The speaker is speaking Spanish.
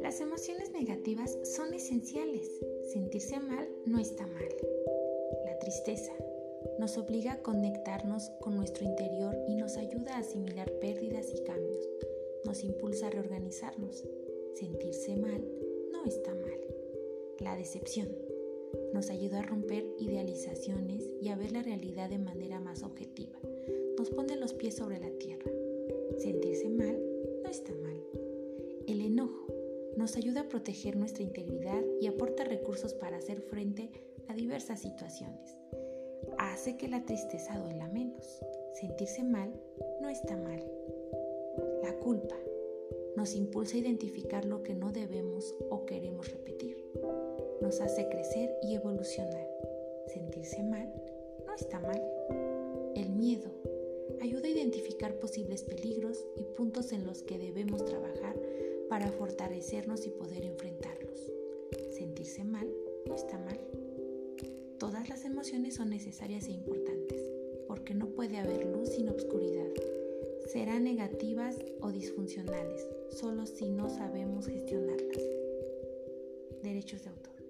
Las emociones negativas son esenciales. Sentirse mal no está mal. La tristeza nos obliga a conectarnos con nuestro interior y nos ayuda a asimilar pérdidas y cambios. Nos impulsa a reorganizarnos. Sentirse mal no está mal. La decepción nos ayuda a romper idealizaciones y a ver la realidad de manera más objetiva. Sobre la tierra. Sentirse mal no está mal. El enojo nos ayuda a proteger nuestra integridad y aporta recursos para hacer frente a diversas situaciones. Hace que la tristeza duela menos. Sentirse mal no está mal. La culpa nos impulsa a identificar lo que no debemos o queremos repetir. Nos hace crecer y evolucionar. Sentirse mal no está mal. El miedo ayuda a identificar posibles peligros y puntos en los que debemos trabajar para fortalecernos y poder enfrentarlos. Sentirse mal está mal. Todas las emociones son necesarias e importantes, porque no puede haber luz sin obscuridad. Serán negativas o disfuncionales, solo si no sabemos gestionarlas. Derechos de autor.